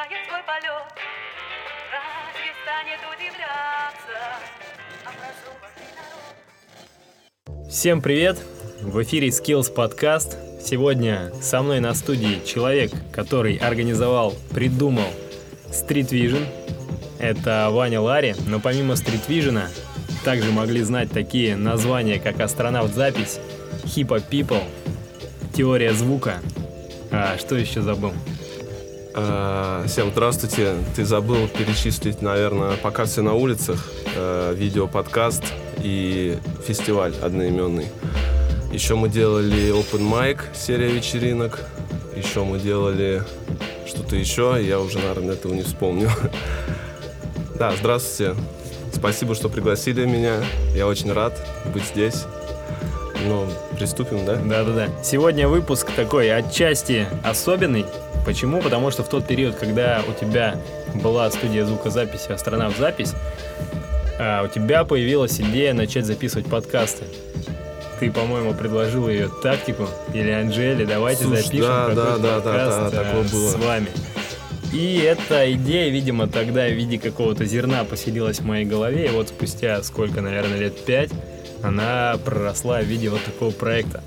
продолжает свой полет. Разве станет удивляться образованный народ? Всем привет! В эфире Skills подкаст. Сегодня со мной на студии человек, который организовал, придумал Street Vision. Это Ваня Лари, но помимо Street Vision также могли знать такие названия, как астронавт запись, Hippo People, теория звука. А что еще забыл? Всем здравствуйте. Ты забыл перечислить, наверное, пока все на улицах, э, видео-подкаст и фестиваль одноименный. Еще мы делали open mic, серия вечеринок. Еще мы делали что-то еще, я уже, наверное, этого не вспомню. Да, здравствуйте. Спасибо, что пригласили меня. Я очень рад быть здесь. Ну, приступим, да? Да-да-да. Сегодня выпуск такой отчасти особенный. Почему? Потому что в тот период, когда у тебя была студия звукозаписи «Астронавт запись», а, у тебя появилась идея начать записывать подкасты. Ты, по-моему, предложил ее тактику или Анжеле, давайте Слушай, запишем да, какой-то да, да, да, подкаст да, а, такое было. с вами. И эта идея, видимо, тогда в виде какого-то зерна поселилась в моей голове, и вот спустя сколько, наверное, лет пять, она проросла в виде вот такого проекта.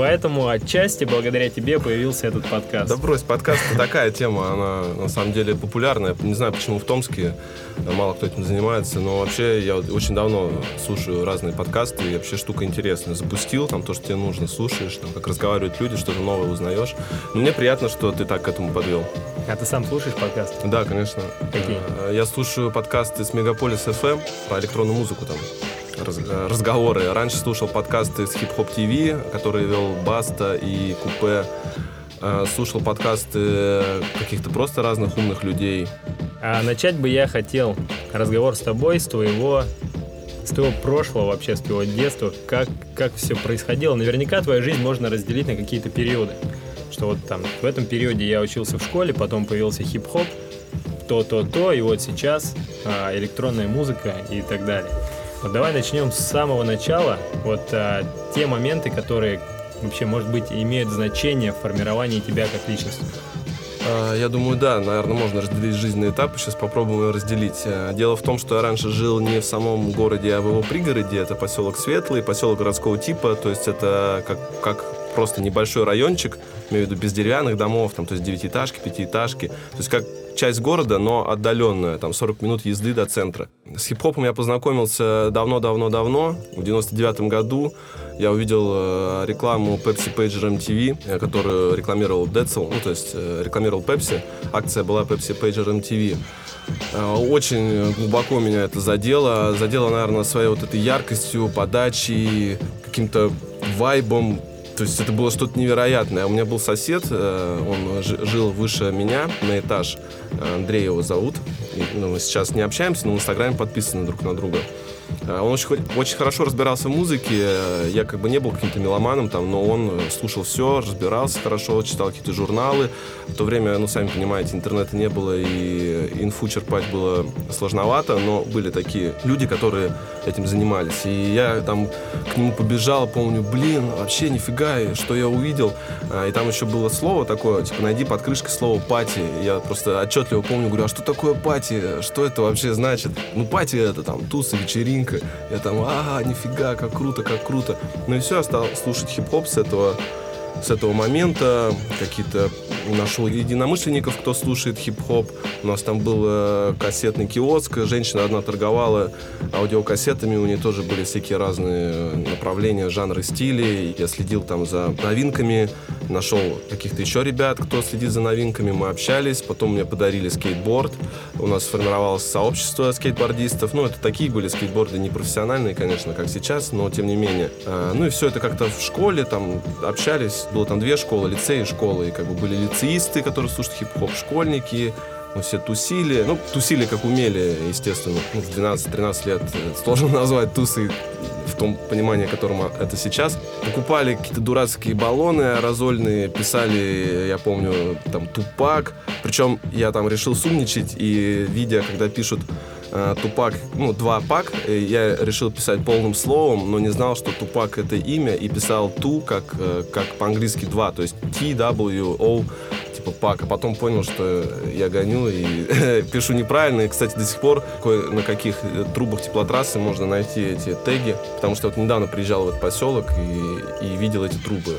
Поэтому отчасти благодаря тебе появился этот подкаст. Да брось, подкаст такая тема, она на самом деле популярная. Не знаю, почему в Томске мало кто этим занимается, но вообще я очень давно слушаю разные подкасты, и вообще штука интересная. Запустил там то, что тебе нужно, слушаешь, там, как разговаривают люди, что-то новое узнаешь. Но мне приятно, что ты так к этому подвел. А ты сам слушаешь подкаст? Да, конечно. Какие? Э, Я слушаю подкасты с Мегаполис FM про электронную музыку там. Раз- разговоры. Раньше слушал подкасты с Hip Hop TV, которые вел Баста и Купе. Э, Слушал подкасты каких-то просто разных умных людей. А начать бы я хотел разговор с тобой, с твоего, с твоего прошлого вообще, с твоего детства, как, как все происходило. Наверняка твою жизнь можно разделить на какие-то периоды. Что вот там в этом периоде я учился в школе, потом появился хип-хоп, то-то-то, и вот сейчас а, электронная музыка и так далее. Вот давай начнем с самого начала. Вот а, те моменты, которые вообще, может быть, имеют значение в формировании тебя как личности. Э, Я думаю, да, наверное, можно разделить жизненные этапы. Сейчас попробуем ее разделить. Э, Дело в том, что я раньше жил не в самом городе, а в его пригороде. Это поселок Светлый, поселок городского типа. То есть это как, как просто небольшой райончик, имею в виду без деревянных домов, там, то есть девятиэтажки, пятиэтажки. То есть как часть города, но отдаленная, там 40 минут езды до центра. С хип-хопом я познакомился давно-давно-давно, в 99 году. Я увидел э, рекламу Pepsi Pager MTV, э, которую рекламировал Децл, ну, то есть э, рекламировал Pepsi. Акция была Pepsi Pager MTV. Очень глубоко меня это задело. Задело, наверное, своей вот этой яркостью, подачей, каким-то вайбом. То есть это было что-то невероятное. У меня был сосед, э, он жи- жил выше меня на этаж. Э, Андрей его зовут. И, ну, мы сейчас не общаемся, но в Инстаграме подписаны друг на друга. Э, Он очень, очень хорошо разбирался в музыке. Э, Я как бы не был каким-то меломаном, там, но он э, слушал все, разбирался хорошо, читал какие-то журналы. В то время, ну, сами понимаете, интернета не было, и инфу черпать было сложновато, но были такие люди, которые этим занимались. И я там к нему побежал, помню, блин, вообще нифига, что я увидел. И там еще было слово такое, типа, найди под крышкой слово пати. Я просто отчетливо помню, говорю, а что такое пати? Что это вообще значит? Ну, пати это там туса, вечеринка. Я там, а, нифига, как круто, как круто. Ну и все, я стал слушать хип-хоп с этого с этого момента какие-то нашел единомышленников, кто слушает хип-хоп. У нас там был э, кассетный киоск, женщина одна торговала аудиокассетами, у нее тоже были всякие разные э, направления, жанры, стили. Я следил там за новинками, нашел каких-то еще ребят, кто следит за новинками, мы общались, потом мне подарили скейтборд, у нас сформировалось сообщество скейтбордистов, ну, это такие были скейтборды не профессиональные, конечно, как сейчас, но тем не менее. А, Ну и все это как-то в школе, там, общались, было там две школы, лицей и школа, и как бы были лицеисты, которые слушают хип-хоп, школьники, мы все тусили, ну, тусили как умели, естественно, ну, в 12-13 лет э, сложно назвать тусы в том понимании, которым это сейчас. Покупали какие-то дурацкие баллоны аэрозольные, писали, я помню, там, Тупак. Причем я там решил сумничать, и видя, когда пишут Тупак, ну, два пак, э, я решил писать полным словом, но не знал, что Тупак это имя, и писал Ту, как, э, как по-английски два, то есть T-W-O типа пак, а потом понял, что я гоню и пишу неправильно. И, кстати, до сих пор на каких трубах теплотрассы можно найти эти теги, потому что вот недавно приезжал в этот поселок и, и видел эти трубы.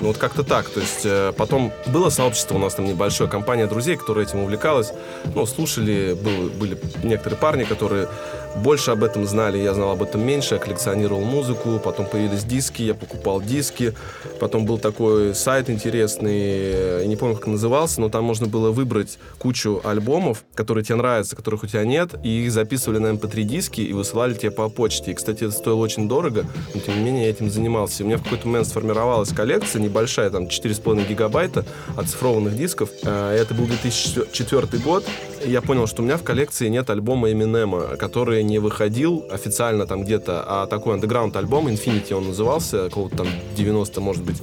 Ну вот как-то так. То есть э, потом было сообщество у нас там небольшое, компания друзей, которая этим увлекалась. Ну, слушали, был, были некоторые парни, которые больше об этом знали, я знал об этом меньше, я коллекционировал музыку, потом появились диски, я покупал диски, потом был такой сайт интересный, я не помню, как назывался, но там можно было выбрать кучу альбомов, которые тебе нравятся, которых у тебя нет, и их записывали на mp3 эм диски и высылали тебе по почте. И, кстати, это стоило очень дорого, но тем не менее я этим занимался. И у меня в какой-то момент сформировалась коллекция небольшая, там 4,5 гигабайта оцифрованных дисков. Э, это был 2004 год, я понял, что у меня в коллекции нет альбома Эминема, который не выходил официально там где-то, а такой андеграунд альбом, Infinity он назывался, какого-то там 90, может быть,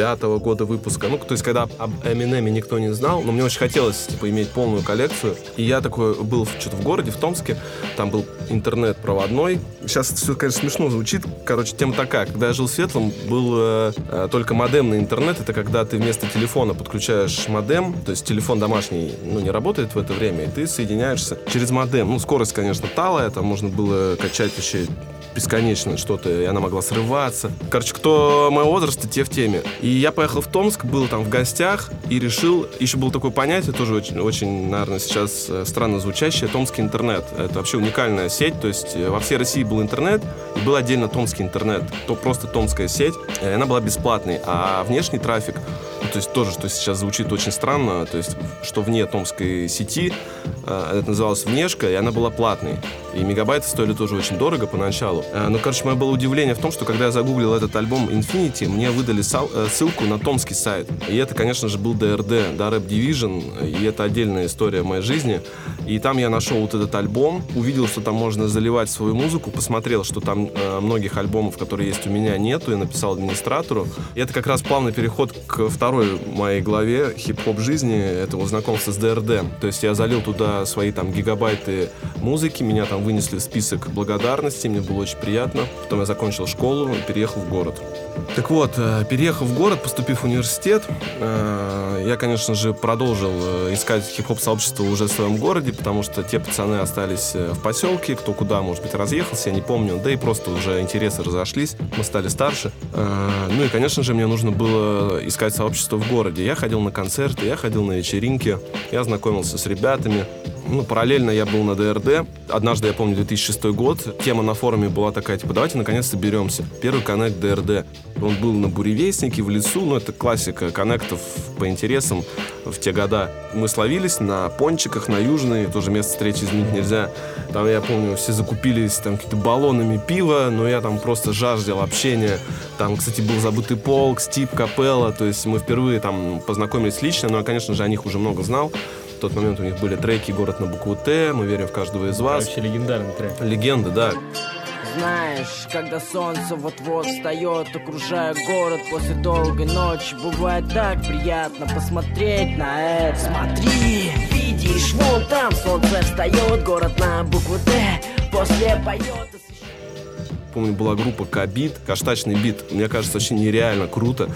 пятого года выпуска. Ну, то есть, когда об Эминеме никто не знал, но мне очень хотелось, типа, иметь полную коллекцию. И я такой был что-то в городе, в Томске, там был интернет проводной. Сейчас все, конечно, смешно звучит. Короче, тема такая. Когда я жил в Светлом, был э, э, только модемный интернет. Это когда ты вместо телефона подключаешь модем, то есть телефон домашний, ну, не работает в это время, и ты соединяешься через модем. Ну, скорость, конечно, талая, там можно было качать вообще бесконечно что-то, и она могла срываться. Короче, кто моего возраста, те в теме. И я поехал в Томск, был там в гостях и решил, еще было такое понятие, тоже очень, очень наверное, сейчас э, странно звучащее, томский интернет. Это вообще уникальная сеть, то есть э, во всей России был интернет, и был отдельно томский интернет, то просто томская сеть, и она была бесплатной, а внешний трафик ну, то есть тоже, что сейчас звучит очень странно, то есть что вне томской сети, э, это называлось внешка, и она была платной. И мегабайты стоили тоже очень дорого поначалу. Э, но, короче, мое было удивление в том, что когда я загуглил этот альбом Infinity, мне выдали э, ссылку на томский сайт. И это, конечно же, был DRD, да, Rap Division, и это отдельная история моей жизни. И там я нашел вот этот альбом, увидел, что там можно заливать свою музыку, посмотрел, что там э, многих альбомов, которые есть у меня, нету, и написал администратору. И это как раз плавный переход к второй моей главе хип-хоп жизни, это вот знакомство с DRD. То есть я залил туда свои там гигабайты музыки, меня там вынесли в список благодарности, мне было очень приятно. Потом я закончил школу и переехал в город. Так вот, э, переехав в город, поступив в университет, э, я, конечно же, продолжил э, искать хип-хоп сообщество уже в своем городе, потому что те пацаны остались в поселке, кто куда, может быть, разъехался, я не помню, да и просто уже интересы разошлись, мы стали старше. Ну и, конечно же, мне нужно было искать сообщество в городе. Я ходил на концерты, я ходил на вечеринки, я знакомился с ребятами, ну, параллельно я был на ДРД. Однажды, я помню, 2006 год, тема на форуме была такая, типа, давайте наконец-то беремся. Первый коннект ДРД. Он был на Буревестнике, в лесу, ну, это классика коннектов по интересам в те года. Мы словились на пончиках, на Южной, тоже место встречи изменить нельзя. Там, я помню, все закупились там какими-то баллонами пива, но я там просто жаждал общения. Там, кстати, был забытый полк, Стип, Капелла, то есть мы впервые там познакомились лично, но я, конечно же, о них уже много знал. В тот момент у них были треки «Город на букву Т», «Мы верим в каждого из вас». Вообще легендарный трек. Легенда, да. Знаешь, когда солнце вот-вот встает, окружая город после долгой ночи, бывает так приятно посмотреть на это. Смотри, видишь, вон там солнце встает, город на букву Т, после поет помню, была группа Кабит, каштачный бит. Мне кажется, очень нереально круто.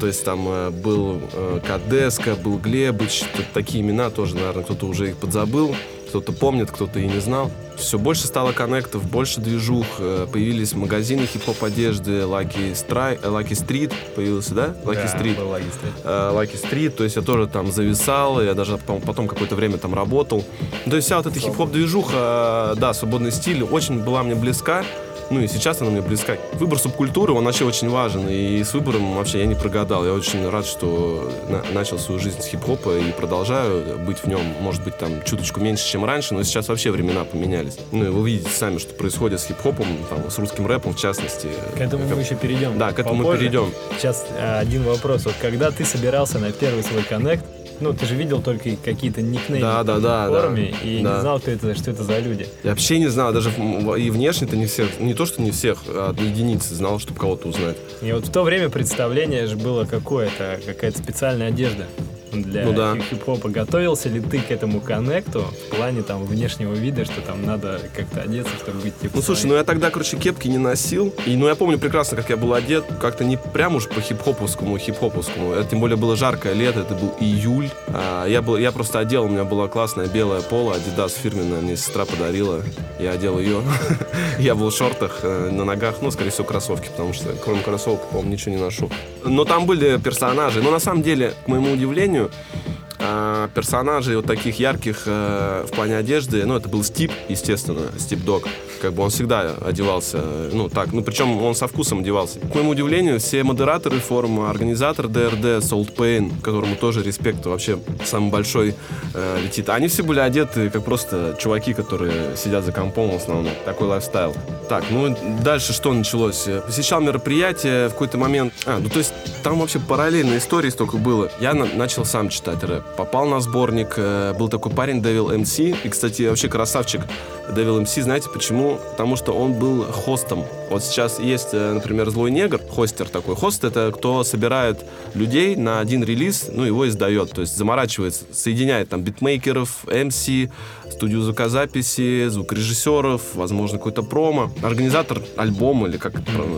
То есть там э, был э, Кадеска, был Глебыч, такие имена тоже, наверное, кто-то уже их подзабыл. Кто-то помнит, кто-то и не знал. Все больше стало коннектов, больше движух. Э, появились магазины хип-хоп одежды, Lucky, Stri- э, Lucky Street появился, да? Lucky да, Street. Был Lucky Street. Uh, Lucky Street, то есть я тоже там зависал, я даже потом какое-то время там работал. То есть вся вот эта хип-хоп движуха, да, свободный стиль, очень была мне близка. Ну и сейчас она мне близка. Выбор субкультуры, он вообще очень важен. И с выбором вообще я не прогадал. Я очень рад, что на- начал свою жизнь с хип-хопа и продолжаю быть в нем, может быть, там чуточку меньше, чем раньше, но сейчас вообще времена поменялись. Ну и вы видите сами, что происходит с хип-хопом, там, с русским рэпом в частности. К этому как... мы еще перейдем. Да, к этому попозже. мы перейдем. Сейчас а, один вопрос. Вот когда ты собирался на первый свой коннект, ну, ты же видел только какие-то никнеймы да, да, да, в форуме да, и да. не знал, кто это, что это за люди. Я вообще не знал, даже и внешне-то не всех, не то, что не всех, а единицы знал, чтобы кого-то узнать. И вот в то время представление же было какое-то, какая-то специальная одежда. Для Ну да. хип-хопа. Готовился ли ты к этому коннекту в плане там внешнего вида, что там надо как-то одеться, чтобы быть типа Ну слушай, ну я тогда, короче, кепки не носил. И ну я помню прекрасно, как я был одет. Как-то не прям уж по хип-хоповскому, хип-хоповскому. Это тем более было жаркое лето, это был июль. А, я, был, я просто одел, у меня была классная белая пола, Adidas фирменная, мне сестра подарила. Я одел ее. я был в шортах, э, на ногах, ну, скорее всего, кроссовки, потому что кроме кроссовок, по-моему, ничего не ношу. Но там были персонажи. Но на самом деле, к моему удивлению, Marinho. А, персонажей вот таких ярких э, в плане одежды, ну, это был Стип, естественно, Стип Дог. Как бы он всегда одевался, э, ну, так, ну, причем он со вкусом одевался. К моему удивлению, все модераторы форума, организатор ДРД, Солт Пейн, которому тоже респект вообще самый большой э, летит, они все были одеты как просто чуваки, которые сидят за компом в основном. Такой лайфстайл. Так, ну, дальше что началось? Посещал мероприятие в какой-то момент... А, ну, то есть там вообще параллельно истории столько было. Я на- начал сам читать рэп. Попал на сборник. э, был такой парень Devil MC. И, кстати, вообще красавчик Devil MC. Знаете почему? Потому что он был хостом. Вот сейчас есть, э, например, Злой Негр, хостер такой. Хост — это кто собирает людей на один релиз, ну, его издает. То есть заморачивается, соединяет там битмейкеров, MC, студию звукозаписи, звукорежиссеров, возможно, какой-то промо. Организатор альбома, или как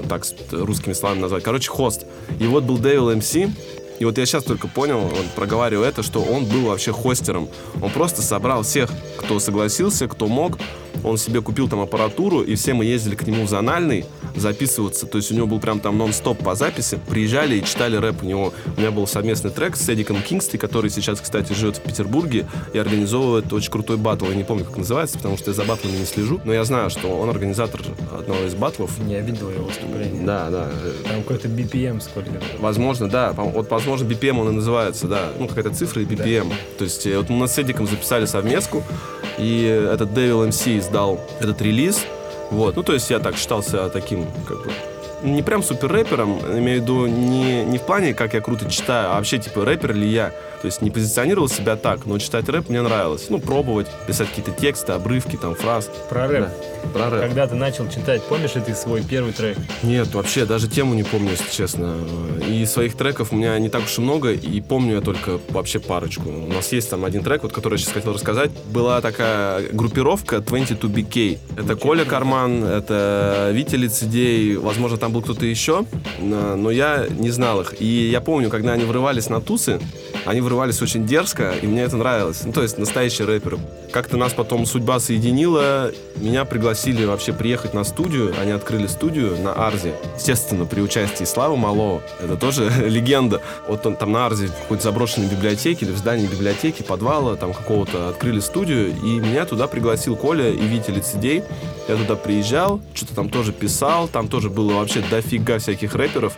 так с русскими словами назвать. Короче, хост. И вот был Devil MC, и вот я сейчас только понял, вот проговариваю это, что он был вообще хостером. Он просто собрал всех, кто согласился, кто мог. Он себе купил там аппаратуру, и все мы ездили к нему в зональный записываться. То есть у него был прям там нон-стоп по записи. Приезжали и читали рэп у него. У меня был совместный трек с Эдиком Кингсли, который сейчас, кстати, живет в Петербурге и организовывает очень крутой батл. Я не помню, как называется, потому что я за батлами не слежу. Но я знаю, что он организатор одного из батлов. Я видел его выступление. Да, да. Там какой-то BPM сколько. Возможно, да. Вот, возможно, BPM он и называется, да. Ну, какая-то цифра и BPM. То есть, э, вот мы с Эдиком записали совместку, и этот Devil MC издал этот релиз. Вот. Ну, то есть, я так считался таким, как бы, не прям супер рэпером, имею в виду не, не в плане, как я круто читаю, а вообще, типа, рэпер ли я. То есть, не позиционировал себя так, но читать рэп мне нравилось. Ну, пробовать, писать какие-то тексты, обрывки, там, фраз. Про рэп. Да, про рэп. Когда ты начал читать, помнишь ли ты свой первый трек? Нет, вообще, даже тему не помню, если честно. И своих треков у меня не так уж и много, и помню я только вообще парочку. У нас есть там один трек, вот, который я сейчас хотел рассказать. Была такая группировка 22BK. Это Коля Карман, это Витя Лицедей, возможно, там был кто-то еще, но но я не знал их. И я помню, когда они врывались на тусы, они врывались очень дерзко, и мне это нравилось. Ну, то есть настоящие рэперы. Как-то нас потом судьба соединила, меня пригласили вообще приехать на студию, они открыли студию на Арзе. Естественно, при участии Славы Малова, это тоже легенда. Вот он там на Арзе в какой-то заброшенной библиотеке или в здании библиотеки, подвала там какого-то открыли студию, и меня туда пригласил Коля и Витя Лицедей. Я туда приезжал, что-то там тоже писал, там тоже было вообще дофига всяких рэперов.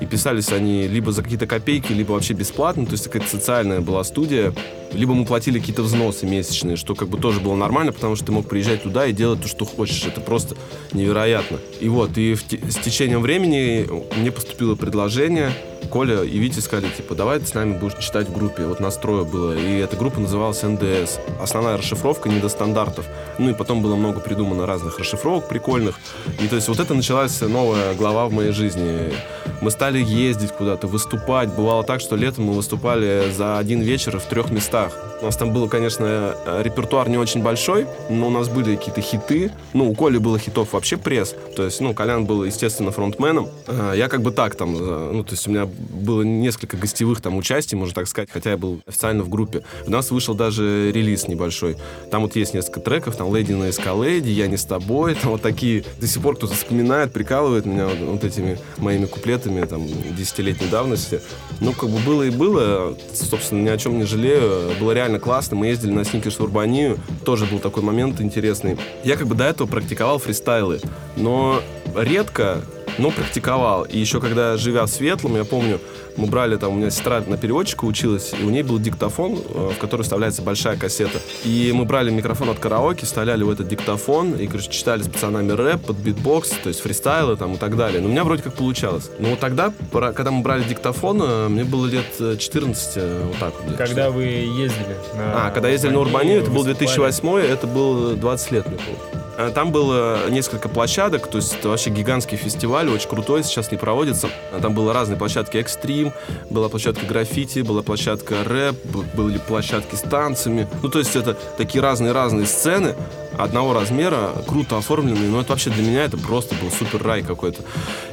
И писались они либо за какие-то копейки, либо вообще бесплатно. То есть какая-то социальная была студия. Либо мы платили какие-то взносы месячные, что как бы тоже было нормально, потому что ты мог приезжать туда и делать то, что хочешь. Это просто невероятно. И вот, и в с течением времени мне поступило предложение. Коля и Витя сказали, типа, давай ты с нами будешь читать в группе. Вот настроя было. И эта группа называлась НДС. Основная расшифровка недостандартов. Ну и потом было много придумано разных расшифровок прикольных. И то есть вот это началась новая глава в моей жизни. Мы стали ездить куда-то, выступать. Бывало так, что летом мы выступали за один вечер в трех местах. У нас там было, конечно, э, репертуар не очень большой, но у нас были какие-то хиты. Ну, у Коли было хитов вообще пресс. То есть, ну, Колян был, естественно, фронтменом. А, Я как бы так там, э, ну, то есть у меня было несколько гостевых там участий, можно так сказать, хотя я был официально в группе. У нас вышел даже релиз небольшой. Там вот есть несколько треков, там «Леди на эскалейде», «Я не с тобой», там вот такие. До сих пор кто-то вспоминает, прикалывает меня вот, вот этими моими куплетами там десятилетней давности. Ну, как бы было и было. Собственно, ни о чем не жалею. Было реально классно. Мы ездили на сникерс в Урбанию. Тоже был такой момент интересный. Я как бы до этого практиковал фристайлы. Но редко но практиковал. И еще когда живя в Светлом, я помню, мы брали там, у меня сестра на переводчика училась, и у ней был диктофон, э, в который вставляется большая кассета. И мы брали микрофон от караоке, вставляли в этот диктофон, и, короче, читали с пацанами рэп под битбокс, то есть фристайлы там и так далее. Но у меня вроде как получалось. Но вот тогда, когда мы брали диктофон, э, мне было лет э, 14, э, вот так вот. Когда вы ездили на а, когда ездили на Урбанию, это был выступали. 2008, это было 20 лет мне было. Э, Там было несколько площадок, то есть это вообще гигантский фестиваль, очень крутой, сейчас не проводится. Э, Там было разные площадки экстрим, была площадка граффити, была площадка рэп, были площадки с танцами. Ну, то есть это такие разные-разные сцены одного размера, круто оформленные, но это вообще для меня это просто был супер рай какой-то.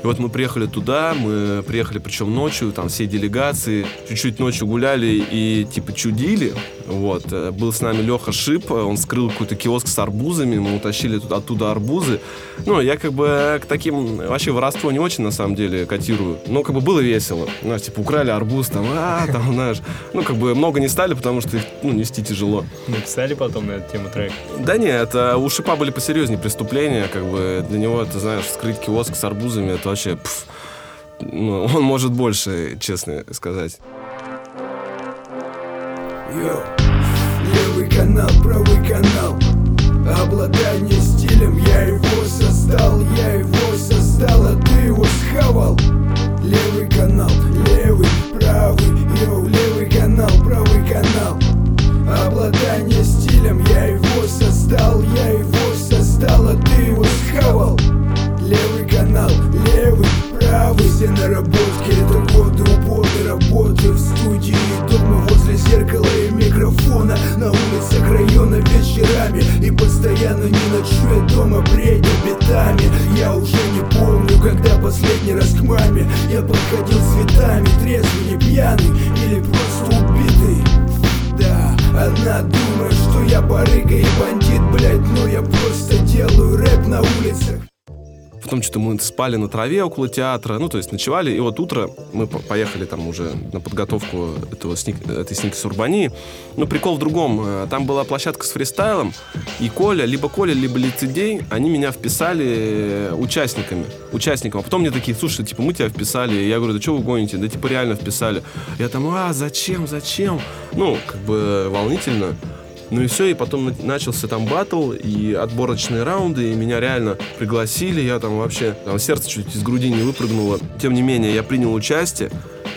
И вот мы приехали туда, мы приехали причем ночью, там все делегации, чуть-чуть ночью гуляли и типа чудили, вот. Э, Был с нами Леха Шип, э, он скрыл какой-то киоск с арбузами, мы утащили туда, оттуда арбузы. Ну, я как бы к таким вообще воровство не очень на самом деле котирую, но как бы было весело. Знаешь, типа украли арбуз, там, а, там, знаешь, ну, как бы много не стали, потому что их, ну, нести тяжело. Написали потом на эту тему трек. Да нет, это у Шипа были посерьезнее преступления, как бы для него, ты знаешь, скрыть киоск с арбузами, это вообще, пф, ну, он может больше, честно сказать. Йоу, левый канал, правый канал. Обладание стилем, я его создал Я его создал, а ты его схавал. Левый канал, левый, правый Йоу, левый канал, правый канал. Обладание стилем, я его создал Я его создал, а ты его схавал. Левый канал, левый, правый Все наработки, это годы упорной работы В студии дома возле зеркала и микрофона. На улицах района вечерами И постоянно не ночую я дома бредя битами Я уже не помню, когда последний раз к маме. Я подходил цветами, трезвый, не пьяный Или просто она думает, что я барыга и бандит, блять Но я просто делаю рэп на улицах Потом что-то мы спали на траве около театра, ну, то есть ночевали, и вот утро мы по- поехали там уже на подготовку этого сник, этой сники с Урбании. Но прикол в другом. Э, Там была площадка с фристайлом, и Коля, либо Коля, либо Лицедей, они меня вписали э, участниками. Участником. А потом мне такие, слушай, типа, мы тебя вписали. И я говорю, да что вы гоните? Да типа реально вписали. Я там, а, зачем, зачем? Ну, как бы волнительно. Ну и все, и потом на- начался там батл и отборочные раунды, и меня реально пригласили, я там вообще, там сердце чуть из груди не выпрыгнуло. Тем не менее, я принял участие,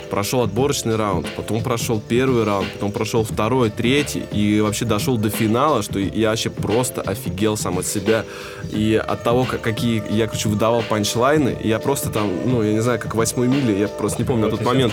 прошел отборочный раунд, потом прошел первый раунд, потом прошел второй, третий, и вообще дошел до финала, что я вообще просто офигел сам от себя. И от того, как, какие я, короче, выдавал панчлайны, я просто там, ну, я не знаю, как в восьмой миле, я просто не помню на Вот тот я момент.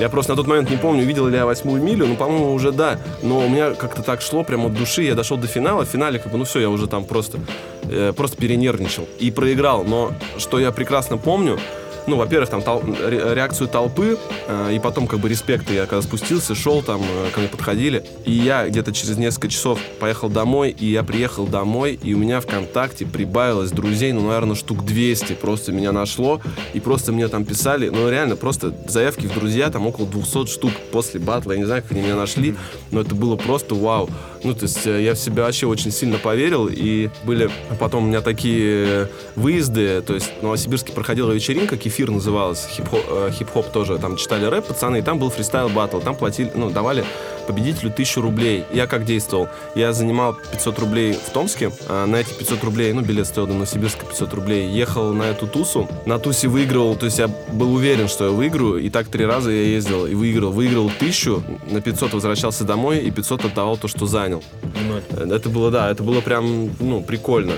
Я просто на тот момент не помню, видел ли я восьмую милю, ну, по-моему, уже да. Но у меня как-то так шло прямо от души. Я дошел до финала. В финале, как бы, ну все, я уже там просто, э, просто перенервничал. И проиграл. Но что я прекрасно помню, ну, во-первых, там тол- ре- реакцию толпы, э, и потом как бы респекта. Я когда спустился, шел там, э, ко мне подходили, и я где-то через несколько часов поехал домой, и я приехал домой, и у меня ВКонтакте прибавилось друзей, ну, наверное, штук 200 просто меня нашло, и просто мне там писали, ну, реально, просто заявки в друзья, там около 200 штук после батла, я не знаю, как они меня нашли, но это было просто вау. Ну, то есть э, я в себя вообще очень сильно поверил, и были потом у меня такие выезды, то есть в Новосибирске проходила вечеринка, кефир называлась, хип-хоп, э, хип-хоп тоже, там читали рэп пацаны, и там был фристайл батл, там платили, ну, давали победителю тысячу рублей. Я как действовал? Я занимал 500 рублей в Томске, а на эти 500 рублей, ну, билет стоил до Новосибирска 500 рублей, ехал на эту тусу, на тусе выигрывал, то есть я был уверен, что я выиграю, и так три раза я ездил и выиграл. Выиграл тысячу, на 500 возвращался домой, и 500 отдавал то, что занял. Ноль. Это было, да, это было прям, ну, прикольно.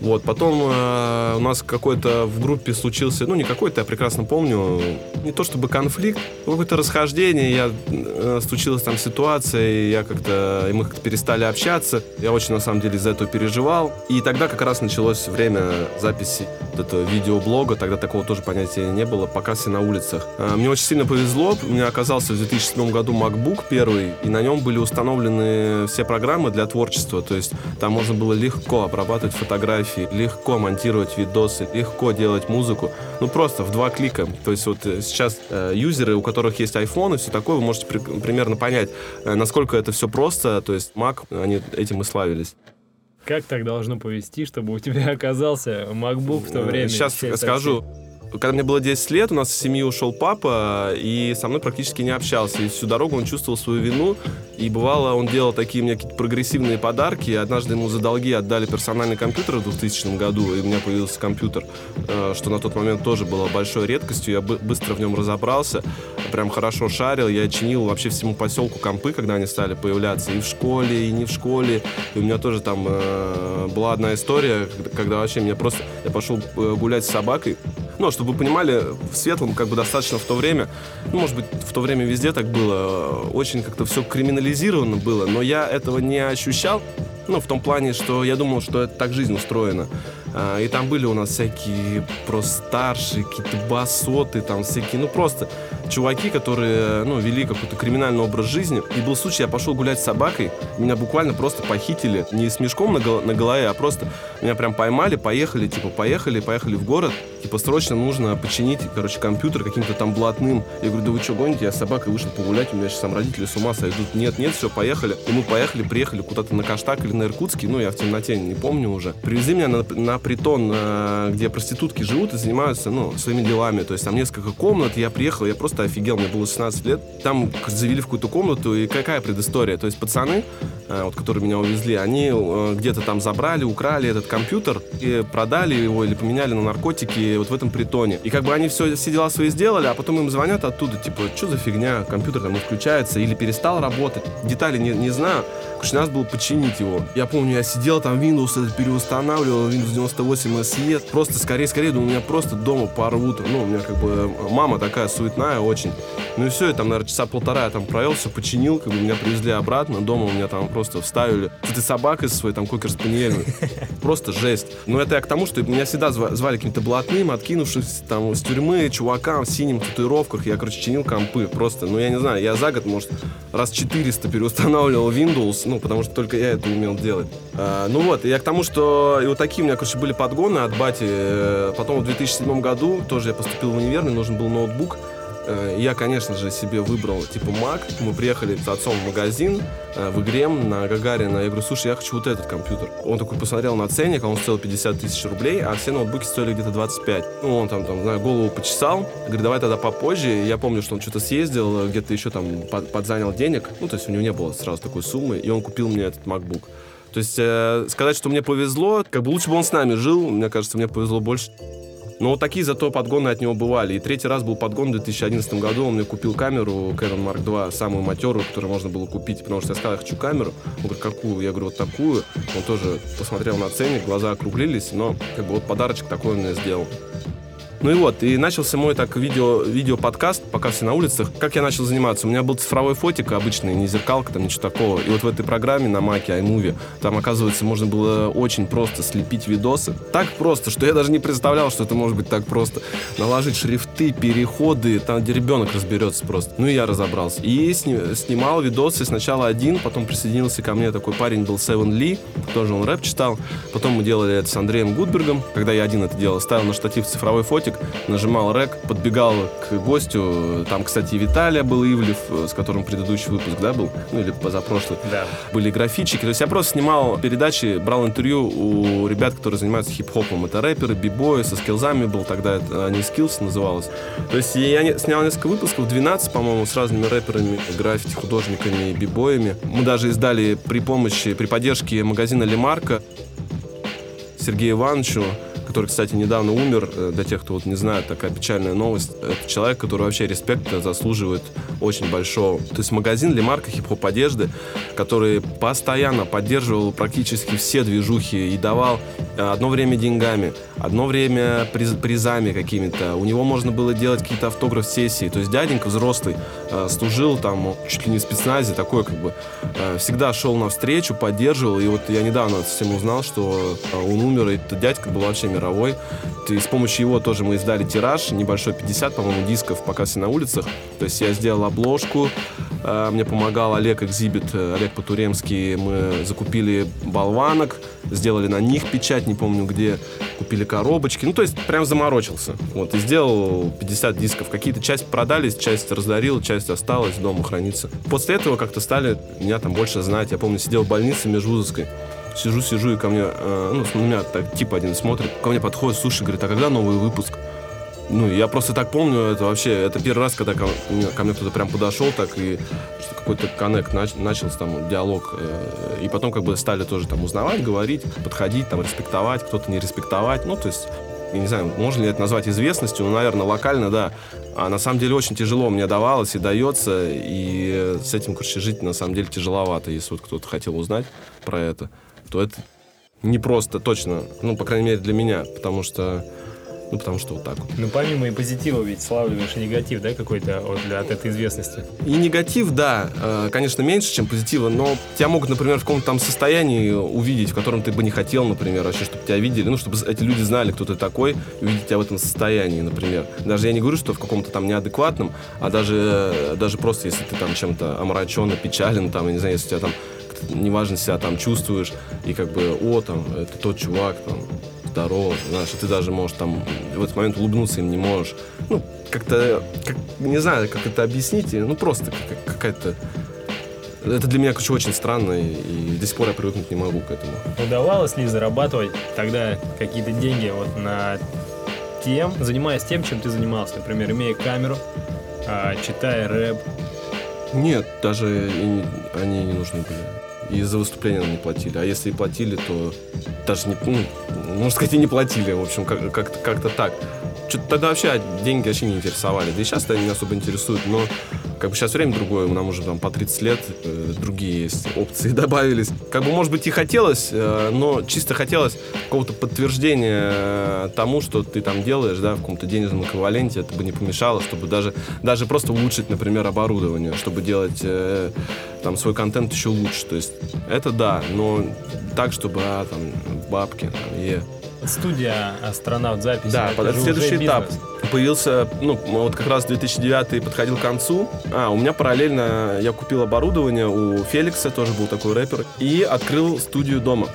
Вот, потом э, у нас какой-то в группе случился, ну, не какой-то, я прекрасно помню, не то чтобы конфликт, какое-то расхождение, я, э, случилась там ситуация, и я как-то, и мы как-то перестали общаться, я очень, на самом деле, из-за этого переживал, и тогда как раз началось время записи вот этого видеоблога, тогда такого тоже понятия не было, показы на улицах. Э, Мне очень сильно повезло, у меня оказался в 2007 году MacBook первый, и на нем были установлены все программы для творчества, то есть там можно было легко обрабатывать фотографии, легко монтировать видосы, легко делать музыку, ну просто в два клика. То есть вот э, сейчас э, юзеры, у которых есть iPhone и все такое, вы можете при- примерно понять, э, насколько это все просто, то есть Mac, они этим и славились. Как так должно повести, чтобы у тебя оказался MacBook в то время? Сейчас скажу. Когда мне было 10 лет, у нас из семьи ушел папа, и со мной практически не общался. И всю дорогу он чувствовал свою вину, и бывало, он делал такие мне какие-то прогрессивные подарки. Однажды ему за долги отдали персональный компьютер в 2000 году, и у меня появился компьютер, э, что на тот момент тоже было большой редкостью. Я бы- быстро в нем разобрался, прям хорошо шарил. Я чинил вообще всему поселку компы, когда они стали появляться и в школе, и не в школе. И у меня тоже там э, была одна история, когда- вообще меня просто... Я пошел э, гулять с собакой, ну, чтобы вы понимали, в Светлом как бы достаточно в то время, ну, может быть, в то время везде так было, очень как-то все криминализировано было, но я этого не ощущал, ну, в том плане, что я думал, что это так жизнь устроена. А, И там были у нас всякие просто старшие, какие-то басоты, там всякие, ну, просто чуваки, которые, ну, вели какой-то криминальный образ жизни. И был случай, я пошел гулять с собакой, меня буквально просто похитили, не с мешком на, гол- на голове, а просто меня прям поймали, поехали, типа, поехали, поехали в город, типа, срочно нужно починить, короче, компьютер каким-то там блатным. Я говорю, да вы что, гоните, я с собакой вышел погулять, у меня сейчас там родители с ума сойдут. Нет, нет, все, поехали. И мы поехали, приехали куда-то на Каштак или на Иркутский, ну, я в темноте не помню уже. Привезли меня на, на притон, э, где проститутки живут и занимаются, ну, своими делами. То есть там несколько комнат, я приехал, я просто офигел, мне было 16 лет. Там завели в какую-то комнату, и какая предыстория? То есть пацаны, э, вот, которые меня увезли, они э, где-то там забрали, украли этот компьютер и продали его или поменяли на наркотики вот в этом притоне. И как бы они все, все дела свои сделали, а потом им звонят оттуда, типа, что за фигня, компьютер там не включается или перестал работать. Детали не, не знаю. Короче, надо было починить его. Я помню, я сидел там, Windows переустанавливал, Windows 98 SE. Просто скорее-скорее, думаю, меня просто дома порвут. Ну, у меня как бы мама такая суетная очень. Ну и все, я там, наверное, часа полтора я там провел, все починил, как бы меня привезли обратно. Дома у меня там просто вставили с этой собакой своей, там, кокер спаниель. Просто жесть. Но это я к тому, что меня всегда зва- звали каким-то блатным, откинувшись там с тюрьмы, чувакам в синим татуировках. Я, короче, чинил компы просто. Ну, я не знаю, я за год, может, раз 400 переустанавливал Windows, ну, потому что только я это умел делать. А, ну вот, и я к тому, что и вот такие у меня, короче, были подгоны от бати. Э, Потом в 2007 году тоже я поступил в универ, мне нужен был ноутбук. Э, Я, конечно же, себе выбрал типа Mac. Мы приехали с отцом в магазин э, в Игрем на Гагарина. Я говорю, слушай, я хочу вот этот компьютер. Он такой посмотрел на ценник, а он стоил 50 тысяч рублей, а все ноутбуки стоили где-то 25. Ну, он там, там, знаю, голову почесал. Говорит, давай тогда попозже. Я помню, что он что-то съездил, где-то еще там под- подзанял денег. Ну, то есть у него не было сразу такой суммы, и он купил мне этот MacBook. То есть э, сказать, что мне повезло, как бы лучше бы он с нами жил, мне кажется, мне повезло больше. Но вот такие зато подгоны от него бывали. И третий раз был подгон в 2011 году. Он мне купил камеру Canon Mark II, самую матерую, которую можно было купить, потому что я сказал, я хочу камеру. Он говорит, какую? Я говорю, вот такую. Он тоже посмотрел на ценник, глаза округлились, но как бы вот подарочек такой он мне сделал. Ну и вот, и начался мой так видео, видео-подкаст, пока все на улицах. Как я начал заниматься? У меня был цифровой фотик обычный, не зеркалка, там ничего такого. И вот в этой программе на Маке, iMovie, там, оказывается, можно было очень просто слепить видосы. Так просто, что я даже не представлял, что это может быть так просто. Наложить шрифты, переходы, там, где ребенок разберется просто. Ну и я разобрался. И сни- снимал видосы сначала один, потом присоединился ко мне такой парень был Севен Ли, тоже он рэп читал. Потом мы делали это с Андреем Гудбергом, когда я один это делал, ставил на штатив цифровой фотик, нажимал рек, подбегал к гостю. Там, кстати, и Виталия был Ивлев, э, с которым предыдущий выпуск, да, был? Ну, или позапрошлый. Да. Были графичики. То есть я просто снимал передачи, брал интервью у ребят, которые занимаются хип-хопом. Это рэперы, бибои, со скиллзами был тогда, это не скиллс называлось. То есть я не- снял несколько выпусков, 12, по-моему, с разными рэперами, граффити, художниками, бибоями. Мы даже издали при помощи, при поддержке магазина Лемарка Сергею Ивановичу, который, кстати, недавно умер. Э, Для тех, кто вот не знает, такая печальная новость. Это человек, который вообще респекта заслуживает очень большого. То есть магазин Лемарка хип-хоп одежды, который постоянно поддерживал практически все движухи и давал э, одно время деньгами, одно время приз- призами какими-то. У него можно было делать какие-то автограф-сессии. То есть дяденька взрослый э, служил там чуть ли не в спецназе, такой как бы всегда шел навстречу, поддерживал. И вот я недавно совсем узнал, что он умер, и этот дядька был вообще мировой. И с помощью его тоже мы издали тираж, небольшой 50, по-моему, дисков, пока все на улицах. То есть я сделал обложку, э, мне помогал Олег Экзибит, э, Олег Потуремский. Мы закупили болванок, сделали на них печать, не помню где, купили коробочки. Ну, то есть прям заморочился. Вот, и сделал 50 дисков. Какие-то часть продались, часть раздарил, часть осталась, дома хранится. После этого как-то стали меня там больше знать. Я помню, сидел в больнице межвузовской. Сижу, сижу, и ко мне, э, ну, на меня так тип один смотрит, ко мне подходит, слушай, говорит, а когда новый выпуск? Ну, я просто так помню, это вообще, это первый раз, когда ко, мне- ко мне кто-то прям подошел, так и какой-то коннект нач- начался, там, диалог. э, и потом как бы стали тоже там узнавать, говорить, подходить, там, респектовать, кто-то не респектовать. Ну, то есть, я не знаю, можно ли это назвать известностью, ну, наверное, локально, да. А на самом деле очень тяжело мне давалось и дается, и с этим, короче, жить на самом деле тяжеловато. Если вот кто-то хотел узнать про это, то это не просто, точно. Ну, по крайней мере, для меня, потому что ну, потому что вот так вот. Ну, помимо и позитива, ведь славливаешь и негатив, да, какой-то от, от этой известности. И негатив, да, э, конечно, меньше, чем позитива, но тебя могут, например, в каком-то там состоянии увидеть, в котором ты бы не хотел, например, вообще, чтобы тебя видели, ну, чтобы эти люди знали, кто ты такой, и увидеть тебя в этом состоянии, например. Даже я не говорю, что в каком-то там неадекватном, а даже, э, даже просто, если ты там чем-то омрачен, опечален, там, я не знаю, если у тебя там как-то неважно себя там чувствуешь, и как бы, о, там, это тот чувак, там, здорово, знаешь, и ты даже можешь там в этот момент улыбнуться им не можешь. Ну, как-то, как- не знаю, как это объяснить, ну, просто как- какая-то... Это для меня, короче, очень странно, и, и до сих пор я привыкнуть не могу к этому. Удавалось ли зарабатывать тогда какие-то деньги вот на тем, занимаясь тем, чем ты занимался, например, имея камеру, а, читая рэп, Нет, даже и они не нужны были. И за выступления нам не платили. А если и платили, то даже не, ну, можно сказать, и не платили. В общем, как- как-то как так. Что-то тогда вообще деньги вообще не интересовали. Да и сейчас они не особо интересуют. Но как бы сейчас время другое, нам уже там по 30 лет, э, другие опции добавились. Как бы, может быть, и хотелось, э, но чисто хотелось какого-то подтверждения э, тому, что ты там делаешь, да, в каком-то денежном эквиваленте, это бы не помешало, чтобы даже, даже просто улучшить, например, оборудование, чтобы делать э, там свой контент еще лучше. То есть это да, но так, чтобы а, там бабки, там, е. Студия «Астронавт записи». Да, это же следующий этап. Появился, ну, вот как раз 2009 подходил к концу. А, у меня параллельно я купил оборудование у Феликса, тоже был такой рэпер, и открыл студию дома.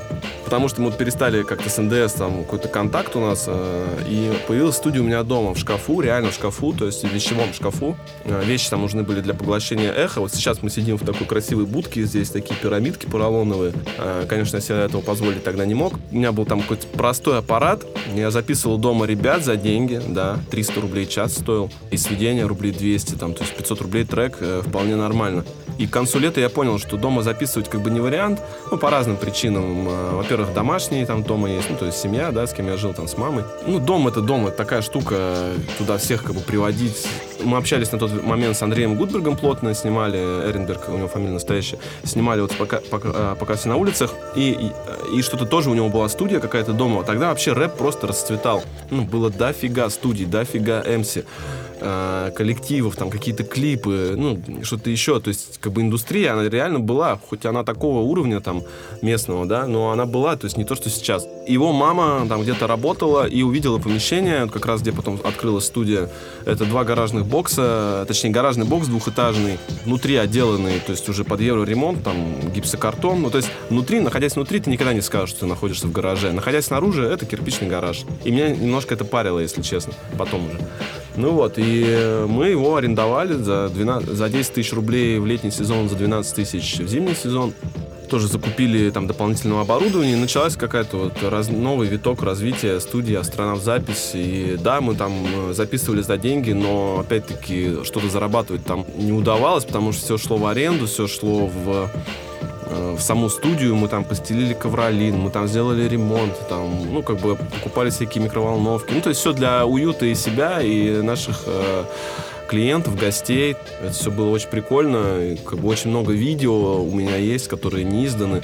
Потому что мы вот перестали как-то с НДС, там какой-то контакт у нас, э, и появилась студия у меня дома в шкафу, реально в шкафу, то есть в вещевом шкафу. Э, вещи там нужны были для поглощения эха. Вот сейчас мы сидим в такой красивой будке, здесь такие пирамидки поролоновые. Э, конечно, я себе этого позволить тогда не мог. У меня был там какой-то простой аппарат, я записывал дома ребят за деньги, да, 300 рублей час стоил, и сведение рублей 200, там, то есть 500 рублей трек вполне нормально. И к концу лета я понял, что дома записывать как бы не вариант, ну, по разным причинам. Э, Во-первых, домашние там дома есть, ну, то есть семья, да, с кем я жил там с мамой. Ну, дом это дом, это такая штука, туда всех как бы приводить. Мы общались на тот момент с Андреем Гудбергом плотно, снимали, Эренберг, у него фамилия настоящая, снимали вот пока, пока, э, пока все на улицах, и, и, и что-то тоже у него была студия какая-то дома. Тогда вообще рэп просто расцветал. Ну, было дофига студий, дофига эмси э, коллективов, там какие-то клипы, ну, что-то еще. То есть, как бы индустрия, она реально была, хоть она такого уровня там местного, да, но она была, то есть не то, что сейчас. Его мама там где-то работала и увидела помещение, как раз где потом открылась студия. Это два гаражных бокса, точнее, гаражный бокс двухэтажный, внутри отделанный, то есть уже под евроремонт, там гипсокартон. Ну, то есть внутри, находясь внутри, ты никогда не скажешь, что ты находишься в гараже. Находясь снаружи, это кирпичный гараж. И меня немножко это парило, если честно, потом уже. Ну вот, и э, мы его арендовали за, 12, за 10 тысяч рублей в летний сезон, за 12 тысяч в зимний сезон. Тоже закупили там дополнительного оборудования, и началась какая-то вот раз- новый виток развития студии «Астронавт запись». И да, мы там э, записывали за деньги, но опять-таки что-то зарабатывать там не удавалось, потому что все шло в аренду, все шло в в саму студию, мы там постелили ковролин, мы там сделали ремонт, там, ну, как бы покупали всякие микроволновки. Ну, то есть все для уюта и себя, и наших э, клиентов, гостей. Это все было очень прикольно. И, как бы очень много видео у меня есть, которые не изданы.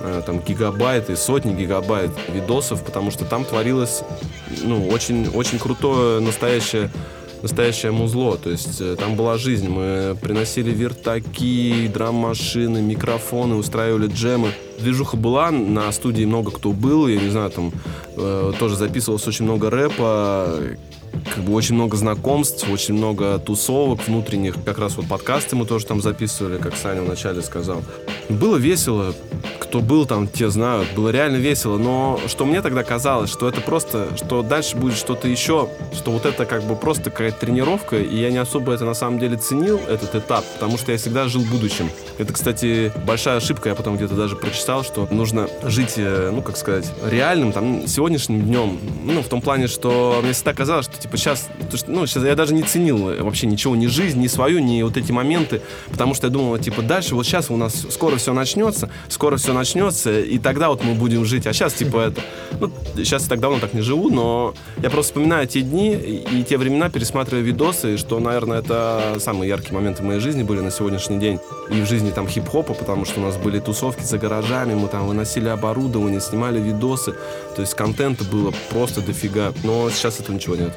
Э, там гигабайты, сотни гигабайт видосов, потому что там творилось, ну, очень, очень крутое настоящее настоящее музло. То есть э, там была жизнь. Мы приносили вертаки, драм-машины, микрофоны, устраивали джемы. Движуха была, на студии много кто был, я не знаю, там э, тоже записывалось очень много рэпа, как бы очень много знакомств, очень много тусовок внутренних. Как раз вот подкасты мы тоже там записывали, как Саня вначале сказал. Было весело. Кто был там, те знают. Было реально весело. Но что мне тогда казалось, что это просто, что дальше будет что-то еще, что вот это как бы просто какая-то тренировка, и я не особо это на самом деле ценил, этот этап, потому что я всегда жил будущим. Это, кстати, большая ошибка, я потом где-то даже прочитал, что нужно жить, э, ну, как сказать, реальным, там, сегодняшним днем. Ну, в том плане, что мне всегда казалось, что типа, сейчас, ну, сейчас я даже не ценил вообще ничего, ни жизнь, ни свою, ни вот эти моменты, потому что я думал, типа, дальше, вот сейчас у нас скоро все начнется, скоро все начнется, и тогда вот мы будем жить. А сейчас, типа, это, ну, сейчас я так давно так не живу, но я просто вспоминаю те дни и те времена, пересматривая видосы, что, наверное, это самые яркие моменты моей жизни были на сегодняшний день. И в жизни там хип-хопа, потому что у нас были тусовки за гаражами, мы там выносили оборудование, снимали видосы. То есть контента было просто дофига. Но сейчас этого ничего нет.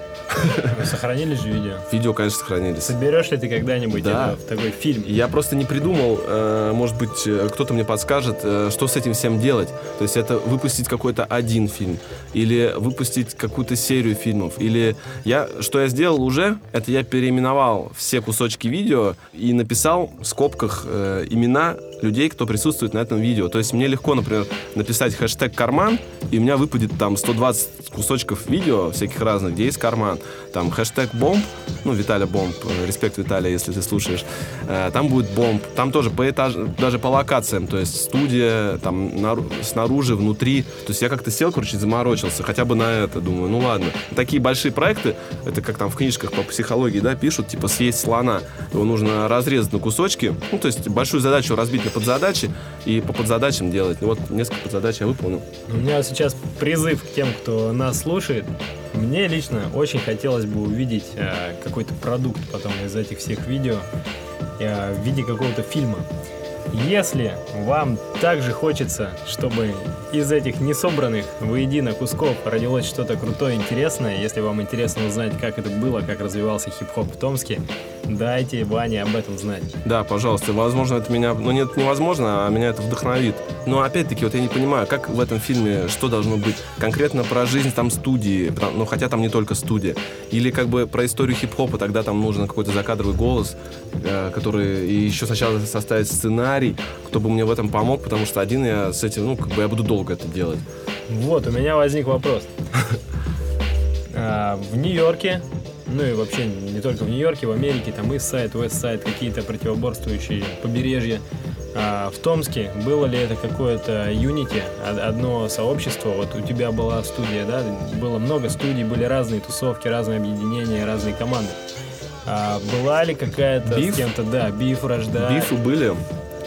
Сохранились же видео? Видео, конечно, сохранились. Соберешь ли ты когда-нибудь Да. это в такой фильм? Я просто не придумал, э, может быть, э, кто-то мне подскажет, э, что с этим всем делать. То есть это выпустить какой-то один фильм, или выпустить какую-то серию фильмов, или я, что я сделал уже, это я переименовал все кусочки видео и написал в скобках имена людей, кто присутствует на этом видео. То есть мне легко, например, написать хэштег «карман», и у меня выпадет там 120 кусочков видео всяких разных, где есть карман. Там хэштег «бомб», ну, Виталя Бомб, э, респект, Виталия, если ты слушаешь. Э, Там будет бомб, там тоже по этаж, даже по локациям, то есть студия, там нару- снаружи, внутри. То есть я как-то сел, короче, заморочился, хотя бы на это, думаю, ну ладно. Такие большие проекты, это как там в книжках по психологии, да, пишут, типа съесть слона. Его нужно разрезать на кусочки, ну, то есть большую задачу разбить на подзадачи и по подзадачам делать. Ну, вот несколько подзадач я выполнил. У меня сейчас призыв к тем, кто нас слушает. Мне лично очень хотелось бы увидеть э, какой-то продукт потом из этих всех видео э, в виде какого-то фильма. Если вам также хочется, чтобы из этих несобранных воедино кусков родилось что-то крутое, интересное, если вам интересно узнать, как это было, как развивался хип-хоп в Томске, дайте Ване об этом знать. Да, пожалуйста, возможно, это меня... Ну, нет, невозможно, а меня это вдохновит. Но, опять-таки, вот я не понимаю, как в этом фильме, что должно быть конкретно про жизнь там студии, ну, хотя там не только студия. Или как бы про историю хип-хопа, тогда там нужен какой-то закадровый голос, э, который... И еще сначала составить сценарий, кто бы мне в этом помог, потому что один я с этим, ну, как бы я буду долго это делать. Вот, у меня возник вопрос. А, В Нью-Йорке, ну и вообще не только в Нью-Йорке, в Америке, там и сайт, West сайт, какие-то противоборствующие побережья. А В Томске было ли это какое-то юнити, од- одно сообщество? Вот у тебя была студия, да? Было много студий, были разные тусовки, разные объединения, разные команды. А была ли какая-то Биф? с кем-то, да, биф рождает? Бифы были,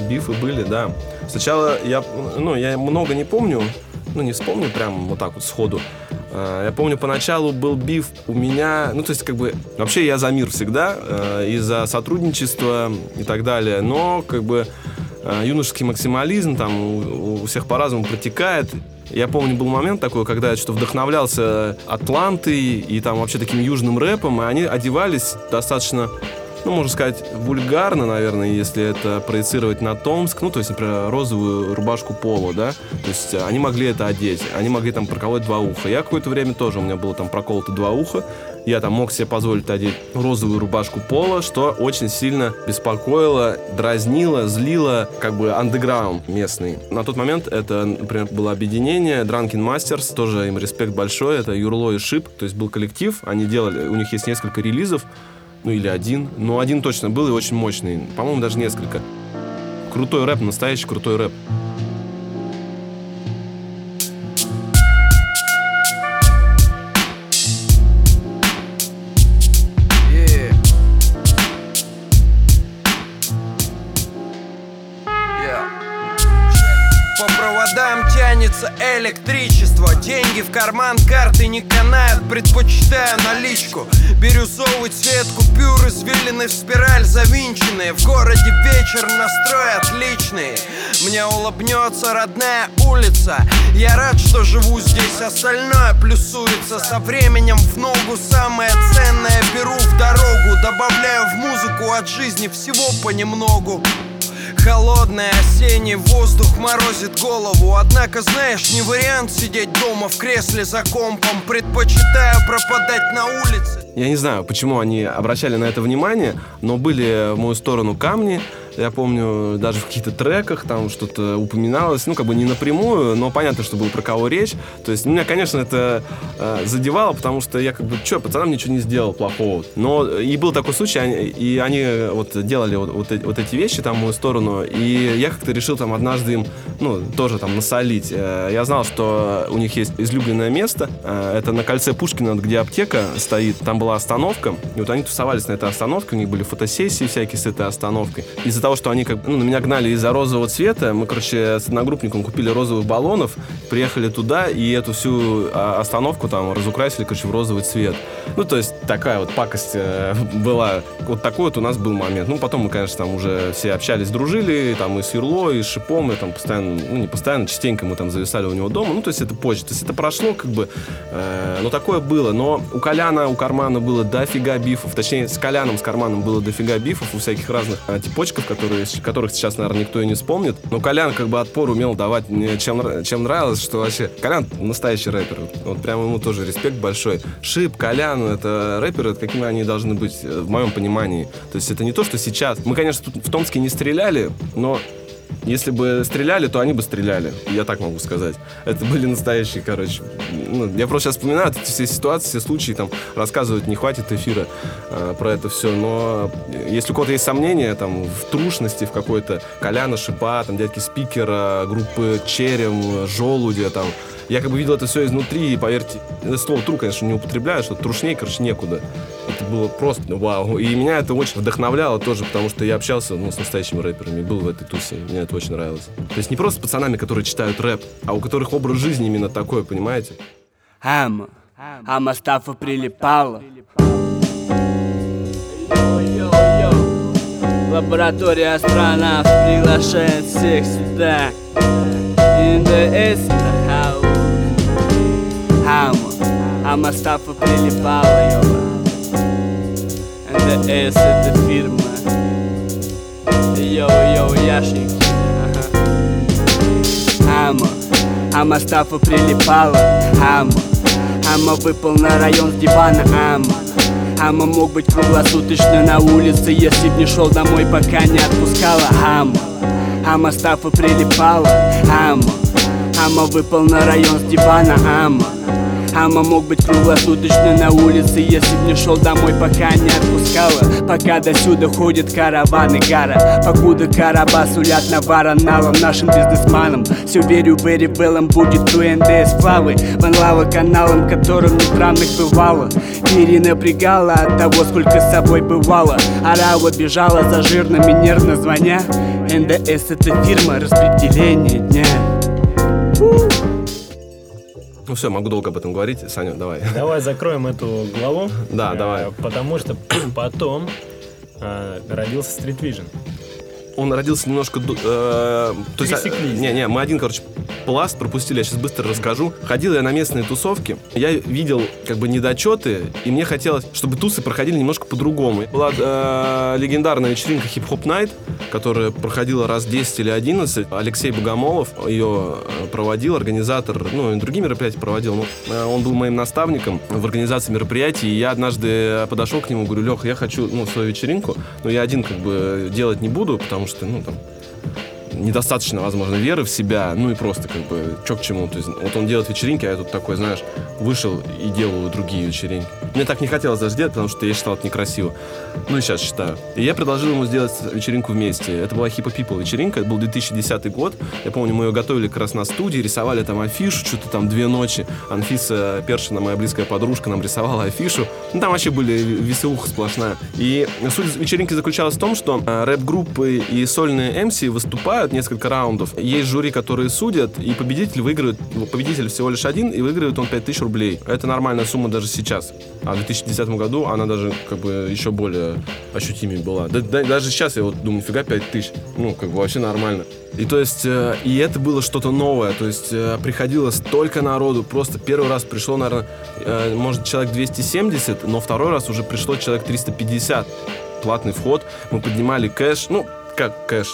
бифы были, да. Сначала я, ну, я много не помню, ну, не вспомню прям вот так вот сходу. А, Я помню, поначалу был биф у меня, ну, то есть, как бы, вообще я за мир всегда, э, и за сотрудничество и так далее, но, как бы, э, юношеский максимализм там у, всех по-разному протекает. Я помню, был момент такой, когда я что вдохновлялся Атлантой и там вообще таким южным рэпом, и они одевались достаточно ну, можно сказать, вульгарно, наверное, если это проецировать на Томск. Ну, то есть, например, розовую рубашку поло, да. То есть э, они могли это одеть. Они могли там проколоть два уха. Я какое-то время тоже, у меня было там проколото два уха. Я там мог себе позволить одеть розовую рубашку пола, что очень сильно беспокоило, дразнило, злило как бы андеграунд местный. На тот момент это, например, было объединение Drunken Masters, тоже им респект большой, это Юрло и Шип, то есть был коллектив, они делали, у них есть несколько релизов, ну или один, но один точно был и очень мощный, по-моему, даже несколько. Крутой рэп, настоящий крутой рэп. Карман, карты не канают Предпочитаю наличку. Бирюзовый цвет купюр Извилины в спираль завинченные. В городе вечер, настрой отличный. Мне улыбнется родная улица. Я рад, что живу здесь Остальное плюсуется. Со временем в ногу Самое ценное беру в дорогу. Добавляю в музыку от жизни Всего понемногу Холодный осенний воздух морозит голову. Однако, знаешь, не вариант сидеть дома в кресле за компом Предпочитаю пропадать на улице. Я не знаю, почему они обращали на это внимание, но были в мою сторону камни, Я помню, даже в каких-то треках там что-то упоминалось, ну, как бы не напрямую, но понятно, что было про кого речь. То есть меня, конечно, это э, задевало, потому что я как бы, что, пацанам ничего не сделал плохого. Но и был такой случай, они, и они вот делали вот, вот, вот эти вещи там в мою сторону, и я как-то решил там однажды им, ну, тоже там насолить. Э, Я знал, что у них есть излюбленное место, э, это на кольце Пушкина, где аптека стоит, там была остановка, и вот они тусовались на этой остановке, у них были фотосессии всякие с этой остановкой. Из-за того, что они как ну, на меня гнали из-за розового цвета, мы, короче, с одногруппником купили розовых баллонов, приехали туда, и эту всю а, остановку там разукрасили, короче, в розовый цвет. Ну, то есть такая вот пакость э, была. Вот такой вот у нас был момент. Ну, потом мы, конечно, там уже все общались, дружили, там и с Юрло, и с Шипом, и там постоянно, ну, не постоянно, частенько мы там зависали у него дома. Ну, то есть это позже. То есть это прошло, как бы, э, ну, такое было. Но у Коляна, у Кармана было дофига бифов. Точнее, с Коляном, с Карманом было дофига бифов у всяких разных э, типочков, которые, которых сейчас, наверное, никто и не вспомнит. Но Колян как бы отпор умел давать мне, чем, чем нравилось, что вообще... Колян настоящий рэпер. Вот прямо ему тоже респект большой. Шип, Колян, это рэперы, какими они должны быть, э, в моем понимании. То есть это не то, что сейчас. Мы, конечно, тут в Томске не стреляли, но если бы стреляли, то они бы стреляли. Я так могу сказать. Это были настоящие, короче. ну, я просто сейчас вспоминаю эти все ситуации, все случаи, там, рассказывать не хватит эфира э, про это все. Но если у кого-то есть сомнения, там, в трушности, в какой-то Коляна, Шипа, там, дядьки Спикера, группы Черем, Желудя, там, я как бы видел это все изнутри, и поверьте, это слово тру, конечно, не употребляю, что трушнее, короче, некуда. Это было просто вау. И меня это очень вдохновляло тоже, потому что я общался ну, с настоящими рэперами, был в этой тусе, мне это очень нравилось. То есть не просто с пацанами, которые читают рэп, а у которых образ жизни именно такой, понимаете? Ама, а Мастафа прилипала. Лаборатория астронавт приглашает всех сюда. In the house. Ама, а Мастафа прилипала, ёба. S это фирма. Йоу-йоу, яшники. Ага. Ама, а Мастафа прилипала. Ама, Ама выпал на район с дивана. Ама. Ама мог быть круглосуточно на улице, если б не шел домой, пока не отпускала Ама, Ама Стафа прилипала Ама, Ама выпал на район с дивана Ама, Ама мог быть круглосуточно на улице, если б не шел домой, пока не отпускала. Пока до сюда ходят караваны гара. Покуда короба сулят навараналом нашим бизнесманам. Все верю, well, им будет ТНД сплавы Ванлава каналом, которым нейтральных бывало. Мири напрягала от того, сколько с собой бывало. Арава бежала за жирными, нервно звоня. НДС это фирма распределения дня Ну все, могу долго об этом говорить. Саня, давай. Давай закроем эту главу. Да, Э, давай. Потому что потом э, родился Street Vision. Он родился немножко... э, то есть, Пересеклись. Не, не, мы один, короче, пласт пропустили, я сейчас быстро расскажу. Ходил я на местные тусовки, я видел как бы недочеты, и мне хотелось, чтобы тусы проходили немножко по-другому. Была э, легендарная вечеринка Hip Hop Night, которая проходила раз 10 или 11. Алексей Богомолов ее э, проводил, организатор, ну, и другие мероприятия проводил. но, э, он был моим наставником в организации мероприятий, и я однажды подошел к нему, говорю, Лех, я хочу, ну, свою вечеринку, но я один как бы делать не буду, потому что, ну, там, недостаточно, возможно, веры в себя, ну и просто как бы чё к чему. То есть вот он делает вечеринки, а я тут такой, знаешь, вышел и делаю другие вечеринки. Мне так не хотелось даже делать, потому что я считал это некрасиво. Ну и сейчас считаю. И я предложил ему сделать вечеринку вместе. Это была Hippo People вечеринка, это был 2010 год. Я помню, мы ее готовили как раз на студии, рисовали там афишу, что-то там две ночи. Анфиса Першина, моя близкая подружка, нам рисовала афишу. Ну там вообще были веселуха сплошная. И суть вечеринки заключалась в том, что э, рэп-группы и сольные MC выступают несколько раундов. Есть жюри, которые судят, и победитель выигрывает, ну, победитель всего лишь один, и выигрывает он 5000 рублей. Это нормальная сумма даже сейчас. А в 2010 году она даже как бы еще более ощутимее была. Да- да- даже сейчас я вот думаю, фига 5000. Ну, как бы вообще нормально. И то есть, э, и это было что-то новое. То есть, э, приходило столько народу. Просто первый раз пришло, наверное, э, может, человек 270, но второй раз уже пришло человек 350. Платный вход. Мы поднимали кэш. Ну, как кэш?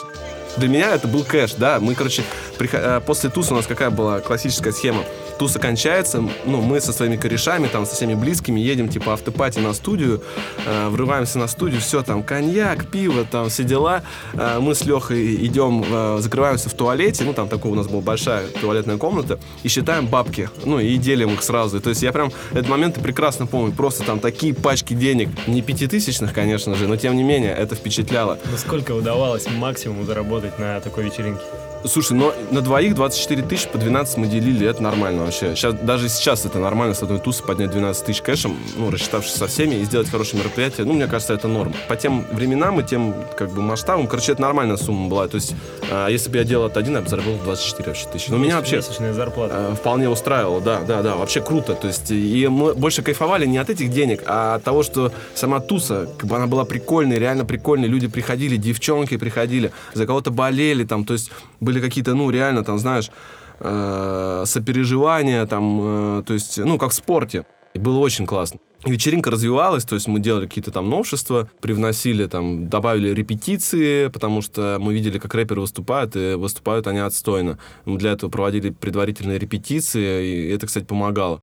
Для меня это был кэш, да. Мы, короче, прихо- э, после туса у нас какая была классическая схема. Туса кончается, ну, мы со своими корешами, там, со всеми близкими едем, типа, автопати на студию, э, врываемся на студию, все, там, коньяк, пиво, там, все дела. Э, мы с Лехой идем, э, закрываемся в туалете, ну, там, такая у нас была большая туалетная комната, и считаем бабки, ну, и делим их сразу. То есть я прям этот момент прекрасно помню, просто там такие пачки денег, не пятитысячных, конечно же, но тем не менее, это впечатляло. Ну, сколько удавалось максимум заработать на такой вечеринке? Слушай, но на двоих 24 тысячи по 12 мы делили, это нормально вообще. Сейчас, даже сейчас это нормально с одной тусы поднять 12 тысяч кэшем, ну, рассчитавшись со всеми и сделать хорошее мероприятие. Ну, мне кажется, это норм. По тем временам и тем, как бы, масштабам, короче, это нормальная сумма была. То есть, э, если бы я делал это один, я бы заработал 24 вообще тысячи. Но меня вообще Месячная зарплата. э, вполне устраивало, да, да, да, вообще круто. То есть, и мы больше кайфовали не от этих денег, а от того, что сама туса, как бы она была прикольной, реально прикольной. Люди приходили, девчонки приходили, за кого-то болели, там, то есть были какие-то, ну, реально, там, знаешь, э, сопереживания, там, э, то есть, ну, как в спорте. И было очень классно. Вечеринка развивалась, то есть мы делали какие-то там новшества, привносили там, добавили репетиции, потому что мы видели, как рэперы выступают, и выступают они отстойно. Мы для этого проводили предварительные репетиции, и это, кстати, помогало.